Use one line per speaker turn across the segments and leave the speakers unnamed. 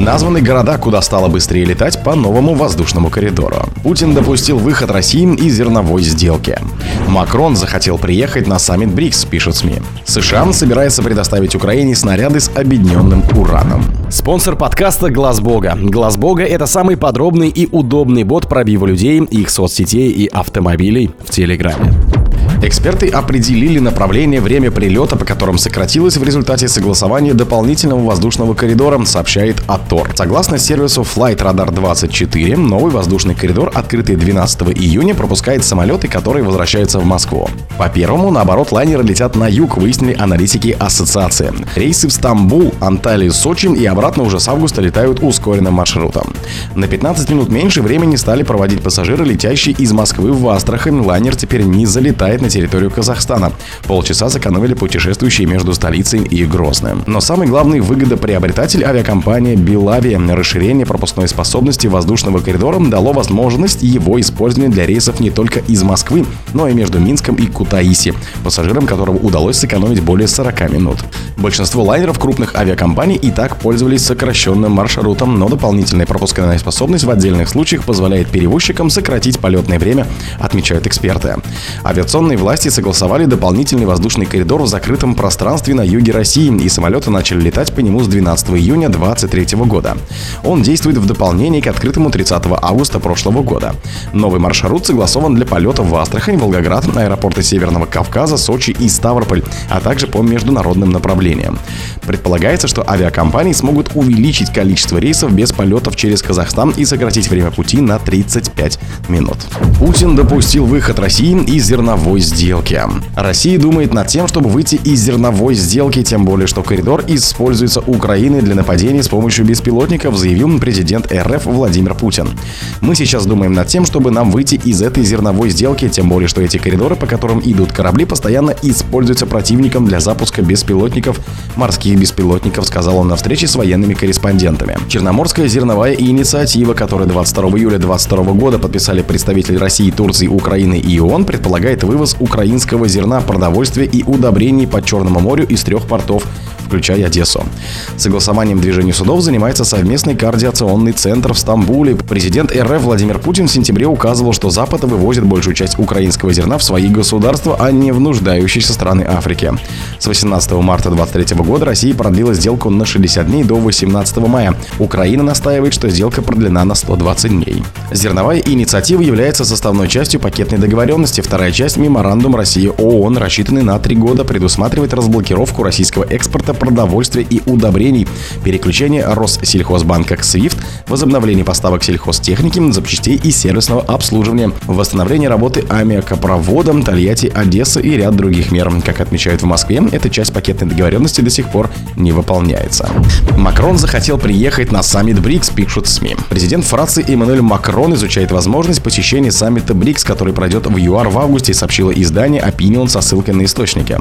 Названы города, куда стало быстрее летать по новому воздушному коридору. Путин допустил выход России из зерновой сделки. Макрон захотел приехать на саммит БРИКС, пишут СМИ. США собирается предоставить Украине снаряды с объединенным ураном. Спонсор подкаста Глаз Бога. Глаз Бога это самый подробный и удобный бот пробива людей, их соцсетей и автомобилей в Телеграме. Эксперты определили направление, время прилета, по которым сократилось в результате согласования дополнительного воздушного коридора, сообщает АТОР. Согласно сервису Flight Radar 24, новый воздушный коридор, открытый 12 июня, пропускает самолеты, которые возвращаются в Москву. По первому, наоборот, лайнеры летят на юг, выяснили аналитики ассоциации. Рейсы в Стамбул, Анталию, Сочи и обратно уже с августа летают ускоренным маршрутом. На 15 минут меньше времени стали проводить пассажиры, летящие из Москвы в Астрахань. Лайнер теперь не залетает на территорию Казахстана. Полчаса сэкономили путешествующие между столицей и Грозным. Но самый главный выгодоприобретатель авиакомпания Белавия. Расширение пропускной способности воздушного коридора дало возможность его использования для рейсов не только из Москвы, но и между Минском и Кутаиси, пассажирам которого удалось сэкономить более 40 минут. Большинство лайнеров крупных авиакомпаний и так пользовались сокращенным маршрутом, но дополнительная пропускная способность в отдельных случаях позволяет перевозчикам сократить полетное время, отмечают эксперты. Авиационные власти согласовали дополнительный воздушный коридор в закрытом пространстве на юге России, и самолеты начали летать по нему с 12 июня 2023 года. Он действует в дополнение к открытому 30 августа прошлого года. Новый маршрут согласован для полетов в Астрахань, Волгоград, аэропорты Северного Кавказа, Сочи и Ставрополь, а также по международным направлениям. Предполагается, что авиакомпании смогут увеличить количество рейсов без полетов через Казахстан и сократить время пути на 35 минут. Путин допустил выход России из зерновой сделки. Россия думает над тем, чтобы выйти из зерновой сделки, тем более, что коридор используется Украиной для нападений с помощью беспилотников, заявил президент РФ Владимир Путин. Мы сейчас думаем над тем, чтобы нам выйти из этой зерновой сделки, тем более, что эти коридоры, по которым идут корабли, постоянно используются противником для запуска беспилотников, морских беспилотников, сказал он на встрече с военными корреспондентами. Черноморская зерновая инициатива, которую 22 июля 2022 года подписали представители России, Турции, Украины и ООН, предполагает вывоз украинского зерна, продовольствия и удобрений по Черному морю из трех портов включая Одессу. Согласованием движения судов занимается совместный координационный центр в Стамбуле. Президент РФ Владимир Путин в сентябре указывал, что Запад вывозит большую часть украинского зерна в свои государства, а не в нуждающиеся страны Африки. С 18 марта 2023 года Россия продлила сделку на 60 дней до 18 мая. Украина настаивает, что сделка продлена на 120 дней. Зерновая инициатива является составной частью пакетной договоренности. Вторая часть – меморандум России ООН, рассчитанный на три года, предусматривает разблокировку российского экспорта продовольствия и удобрений, переключение Россельхозбанка к SWIFT, возобновление поставок сельхозтехники, запчастей и сервисного обслуживания, восстановление работы аммиакопровода, Тольятти, Одесса и ряд других мер. Как отмечают в Москве, эта часть пакетной договоренности до сих пор не выполняется. Макрон захотел приехать на саммит БРИКС, пишут СМИ. Президент Франции Эммануэль Макрон изучает возможность посещения саммита БРИКС, который пройдет в ЮАР в августе, сообщило издание Opinion со ссылкой на источники.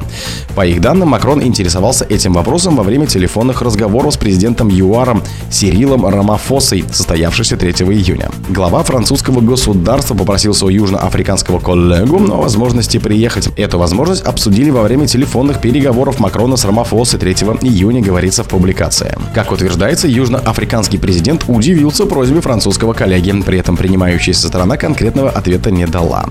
По их данным, Макрон интересовался этим вопросом вопросом во время телефонных разговоров с президентом ЮАРом Сирилом Рамафосой, состоявшихся 3 июня. Глава французского государства попросил своего южноафриканского коллегу о возможности приехать. Эту возможность обсудили во время телефонных переговоров Макрона с Рамафосой 3 июня, говорится в публикации. Как утверждается, южноафриканский президент удивился просьбе французского коллеги, при этом принимающаяся сторона конкретного ответа не дала.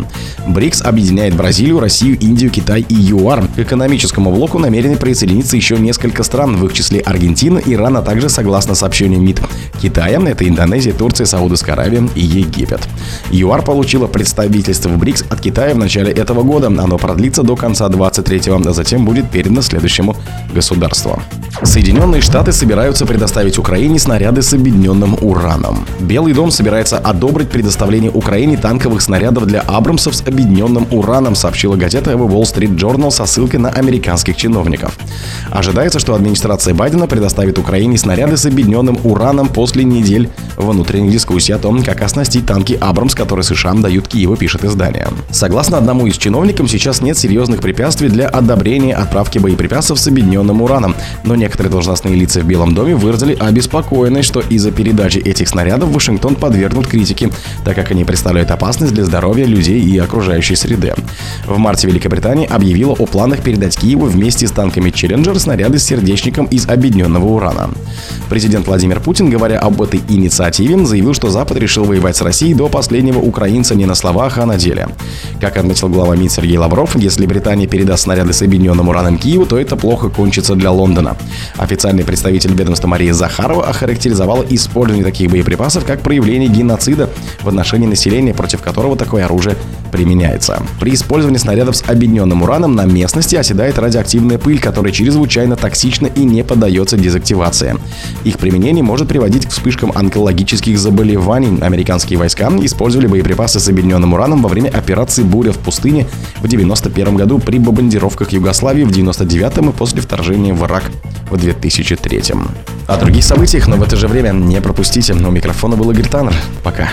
БРИКС объединяет Бразилию, Россию, Индию, Китай и ЮАР. К экономическому блоку намерены присоединиться еще несколько несколько стран, в их числе Аргентина, Иран, а также, согласно сообщению МИД, Китая, это Индонезия, Турция, Саудовская Аравия и Египет. ЮАР получила представительство в БРИКС от Китая в начале этого года. Оно продлится до конца 23-го, а затем будет передано следующему государству. Соединенные Штаты собираются предоставить Украине снаряды с объединенным ураном. Белый дом собирается одобрить предоставление Украине танковых снарядов для Абрамсов с объединенным ураном, сообщила газета The Wall Street Journal со ссылкой на американских чиновников. Ожидается, что администрация Байдена предоставит Украине снаряды с объединенным ураном после недель внутренних дискуссий о том, как оснастить танки «Абрамс», которые США дают Киеву, пишет издание. Согласно одному из чиновников, сейчас нет серьезных препятствий для одобрения отправки боеприпасов с объединенным ураном, но некоторые должностные лица в Белом доме выразили обеспокоенность, что из-за передачи этих снарядов Вашингтон подвергнут критике, так как они представляют опасность для здоровья людей и окружающей среды. В марте Великобритания объявила о планах передать Киеву вместе с танками Челленджер снаряды с сердечником из объединенного урана. Президент Владимир Путин, говоря об этой инициативе, заявил, что Запад решил воевать с Россией до последнего украинца не на словах, а на деле. Как отметил глава МИД Сергей Лавров, если Британия передаст снаряды с объединенным ураном Киеву, то это плохо кончится для Лондона. Официальный представитель ведомства Мария Захарова охарактеризовала использование таких боеприпасов как проявление геноцида в отношении населения, против которого такое оружие применяется. При использовании снарядов с объединенным ураном на местности оседает радиоактивная пыль, которая чрезвычайно токсична и не поддается дезактивации. Их применение может приводить к вспышкам онкологических заболеваний. Американские войска использовали боеприпасы с объединенным ураном во время операции «Буря в пустыне» в 1991 году при бомбардировках Югославии в 1999 и после вторжения в Ирак в 2003. О других событиях, но в это же время не пропустите. У микрофона был Игорь Таннер. Пока.